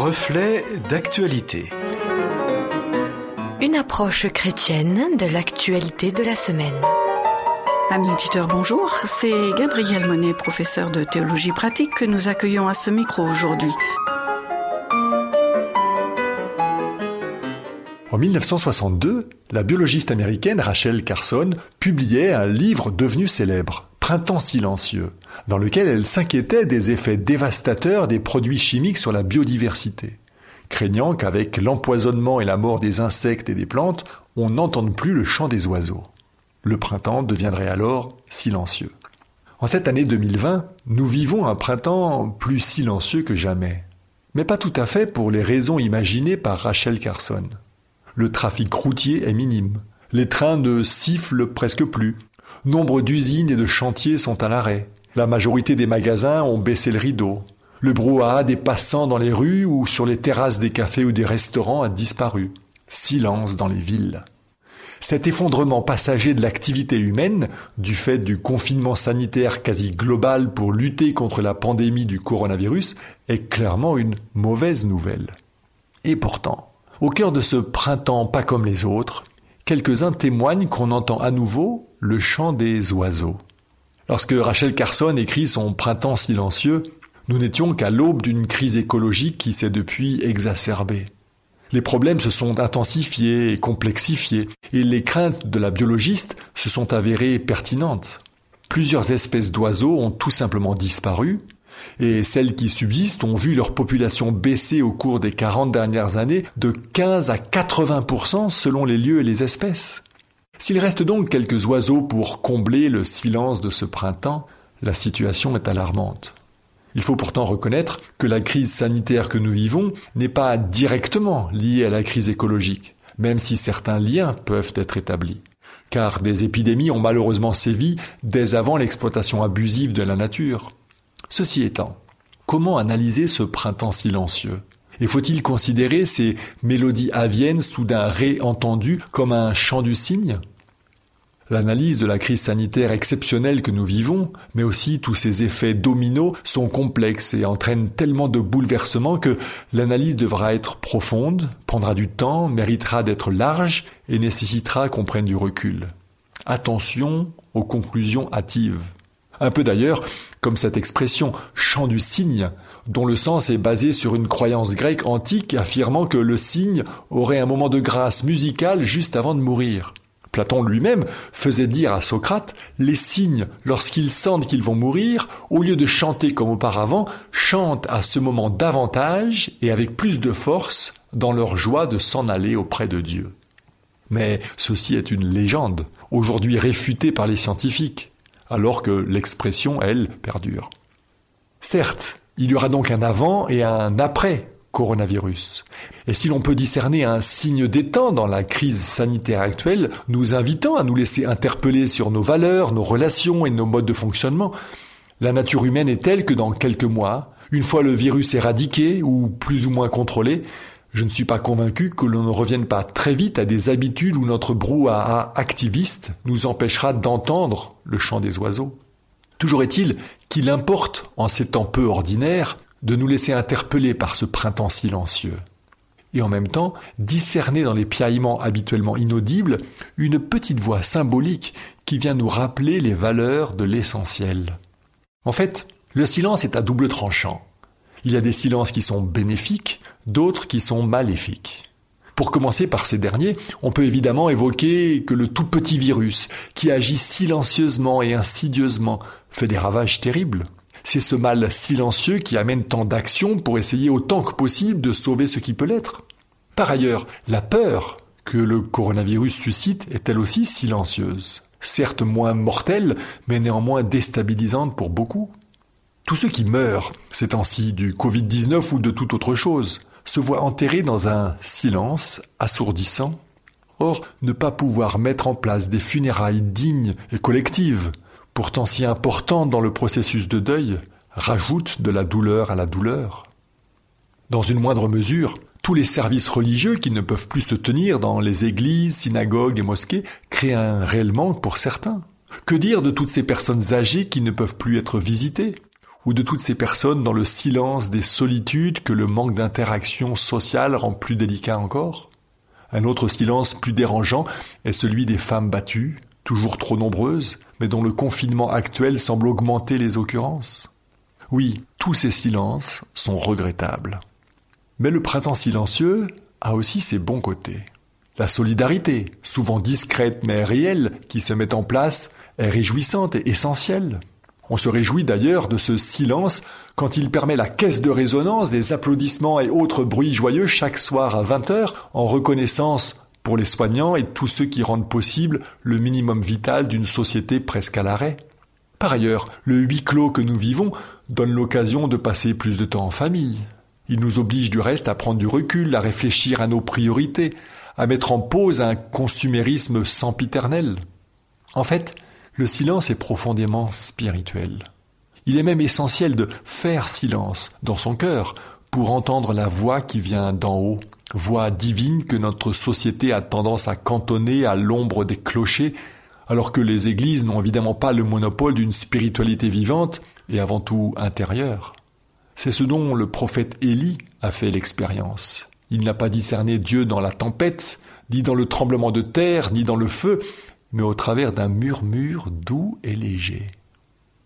Reflet d'actualité. Une approche chrétienne de l'actualité de la semaine. Amis auditeurs, bonjour. C'est Gabriel Monet, professeur de théologie pratique, que nous accueillons à ce micro aujourd'hui. En 1962, la biologiste américaine Rachel Carson publiait un livre devenu célèbre, Printemps silencieux, dans lequel elle s'inquiétait des effets dévastateurs des produits chimiques sur la biodiversité, craignant qu'avec l'empoisonnement et la mort des insectes et des plantes, on n'entende plus le chant des oiseaux. Le printemps deviendrait alors silencieux. En cette année 2020, nous vivons un printemps plus silencieux que jamais. Mais pas tout à fait pour les raisons imaginées par Rachel Carson. Le trafic routier est minime. Les trains ne sifflent presque plus. Nombre d'usines et de chantiers sont à l'arrêt. La majorité des magasins ont baissé le rideau. Le brouhaha des passants dans les rues ou sur les terrasses des cafés ou des restaurants a disparu. Silence dans les villes. Cet effondrement passager de l'activité humaine, du fait du confinement sanitaire quasi global pour lutter contre la pandémie du coronavirus, est clairement une mauvaise nouvelle. Et pourtant, au cœur de ce printemps pas comme les autres, quelques-uns témoignent qu'on entend à nouveau le chant des oiseaux. Lorsque Rachel Carson écrit son Printemps silencieux, nous n'étions qu'à l'aube d'une crise écologique qui s'est depuis exacerbée. Les problèmes se sont intensifiés et complexifiés, et les craintes de la biologiste se sont avérées pertinentes. Plusieurs espèces d'oiseaux ont tout simplement disparu, et celles qui subsistent ont vu leur population baisser au cours des 40 dernières années de 15 à 80% selon les lieux et les espèces. S'il reste donc quelques oiseaux pour combler le silence de ce printemps, la situation est alarmante. Il faut pourtant reconnaître que la crise sanitaire que nous vivons n'est pas directement liée à la crise écologique, même si certains liens peuvent être établis. Car des épidémies ont malheureusement sévi dès avant l'exploitation abusive de la nature. Ceci étant, comment analyser ce printemps silencieux? Et faut-il considérer ces mélodies aviennes soudain réentendues comme un chant du cygne? L'analyse de la crise sanitaire exceptionnelle que nous vivons, mais aussi tous ces effets dominos, sont complexes et entraînent tellement de bouleversements que l'analyse devra être profonde, prendra du temps, méritera d'être large et nécessitera qu'on prenne du recul. Attention aux conclusions hâtives. Un peu d'ailleurs comme cette expression chant du cygne, dont le sens est basé sur une croyance grecque antique affirmant que le cygne aurait un moment de grâce musicale juste avant de mourir. Platon lui-même faisait dire à Socrate, les cygnes, lorsqu'ils sentent qu'ils vont mourir, au lieu de chanter comme auparavant, chantent à ce moment davantage et avec plus de force dans leur joie de s'en aller auprès de Dieu. Mais ceci est une légende, aujourd'hui réfutée par les scientifiques alors que l'expression, elle, perdure. Certes, il y aura donc un avant et un après coronavirus. Et si l'on peut discerner un signe d'état dans la crise sanitaire actuelle, nous invitant à nous laisser interpeller sur nos valeurs, nos relations et nos modes de fonctionnement, la nature humaine est telle que dans quelques mois, une fois le virus éradiqué ou plus ou moins contrôlé, je ne suis pas convaincu que l'on ne revienne pas très vite à des habitudes où notre brouhaha activiste nous empêchera d'entendre le chant des oiseaux. Toujours est-il qu'il importe, en ces temps peu ordinaires, de nous laisser interpeller par ce printemps silencieux. Et en même temps, discerner dans les piaillements habituellement inaudibles une petite voix symbolique qui vient nous rappeler les valeurs de l'essentiel. En fait, le silence est à double tranchant. Il y a des silences qui sont bénéfiques, d'autres qui sont maléfiques. Pour commencer par ces derniers, on peut évidemment évoquer que le tout petit virus, qui agit silencieusement et insidieusement, fait des ravages terribles. C'est ce mal silencieux qui amène tant d'actions pour essayer autant que possible de sauver ce qui peut l'être. Par ailleurs, la peur que le coronavirus suscite est elle aussi silencieuse, certes moins mortelle, mais néanmoins déstabilisante pour beaucoup. Tous ceux qui meurent ces temps-ci du Covid-19 ou de toute autre chose se voient enterrés dans un silence assourdissant. Or, ne pas pouvoir mettre en place des funérailles dignes et collectives, pourtant si importantes dans le processus de deuil, rajoute de la douleur à la douleur. Dans une moindre mesure, tous les services religieux qui ne peuvent plus se tenir dans les églises, synagogues et mosquées créent un réel manque pour certains. Que dire de toutes ces personnes âgées qui ne peuvent plus être visitées? Ou de toutes ces personnes dans le silence des solitudes que le manque d'interaction sociale rend plus délicat encore? Un autre silence plus dérangeant est celui des femmes battues, toujours trop nombreuses, mais dont le confinement actuel semble augmenter les occurrences. Oui, tous ces silences sont regrettables. Mais le printemps silencieux a aussi ses bons côtés. La solidarité, souvent discrète mais réelle, qui se met en place, est réjouissante et essentielle. On se réjouit d'ailleurs de ce silence quand il permet la caisse de résonance des applaudissements et autres bruits joyeux chaque soir à 20h en reconnaissance pour les soignants et tous ceux qui rendent possible le minimum vital d'une société presque à l'arrêt. Par ailleurs, le huis clos que nous vivons donne l'occasion de passer plus de temps en famille. Il nous oblige du reste à prendre du recul, à réfléchir à nos priorités, à mettre en pause un consumérisme sempiternel. En fait, le silence est profondément spirituel. Il est même essentiel de faire silence dans son cœur pour entendre la voix qui vient d'en haut, voix divine que notre société a tendance à cantonner à l'ombre des clochers, alors que les églises n'ont évidemment pas le monopole d'une spiritualité vivante et avant tout intérieure. C'est ce dont le prophète Élie a fait l'expérience. Il n'a pas discerné Dieu dans la tempête, ni dans le tremblement de terre, ni dans le feu, mais au travers d'un murmure doux et léger.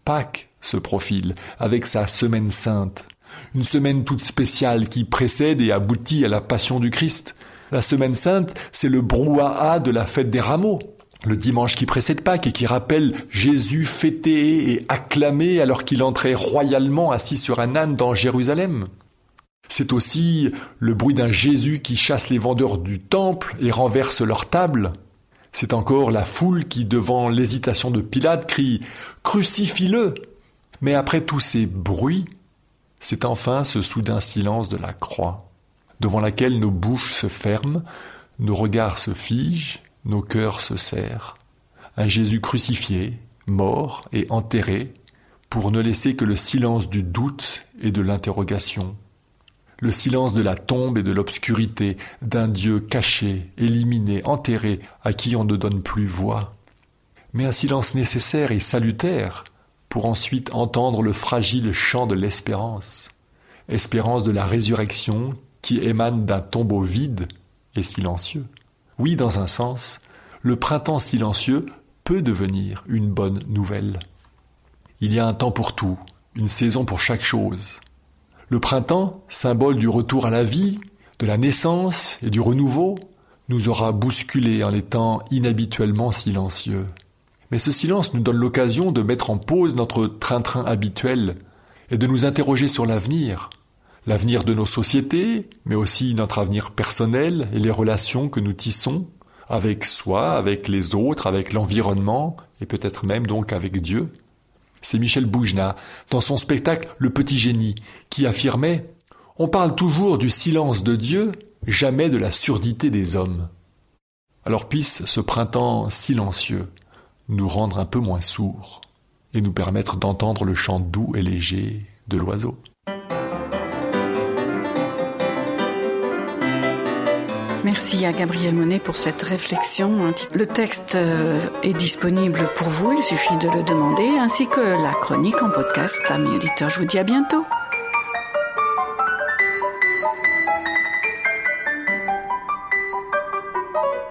Pâques se profile avec sa semaine sainte, une semaine toute spéciale qui précède et aboutit à la passion du Christ. La semaine sainte, c'est le brouhaha de la fête des rameaux, le dimanche qui précède Pâques et qui rappelle Jésus fêté et acclamé alors qu'il entrait royalement assis sur un âne dans Jérusalem. C'est aussi le bruit d'un Jésus qui chasse les vendeurs du temple et renverse leur table. C'est encore la foule qui, devant l'hésitation de Pilate, crie Crucifie-le Mais après tous ces bruits, c'est enfin ce soudain silence de la croix, devant laquelle nos bouches se ferment, nos regards se figent, nos cœurs se serrent. Un Jésus crucifié, mort et enterré, pour ne laisser que le silence du doute et de l'interrogation le silence de la tombe et de l'obscurité, d'un Dieu caché, éliminé, enterré, à qui on ne donne plus voix. Mais un silence nécessaire et salutaire pour ensuite entendre le fragile chant de l'espérance, espérance de la résurrection qui émane d'un tombeau vide et silencieux. Oui, dans un sens, le printemps silencieux peut devenir une bonne nouvelle. Il y a un temps pour tout, une saison pour chaque chose. Le printemps, symbole du retour à la vie, de la naissance et du renouveau, nous aura bousculés en étant inhabituellement silencieux. Mais ce silence nous donne l'occasion de mettre en pause notre train-train habituel et de nous interroger sur l'avenir, l'avenir de nos sociétés, mais aussi notre avenir personnel et les relations que nous tissons avec soi, avec les autres, avec l'environnement et peut-être même donc avec Dieu c'est Michel Boujna, dans son spectacle Le Petit Génie, qui affirmait On parle toujours du silence de Dieu, jamais de la surdité des hommes. Alors puisse ce printemps silencieux nous rendre un peu moins sourds et nous permettre d'entendre le chant doux et léger de l'oiseau. Merci à Gabriel Monet pour cette réflexion. Le texte euh, est disponible pour vous, il suffit de le demander, ainsi que la chronique en podcast. Amis auditeurs, je vous dis à bientôt.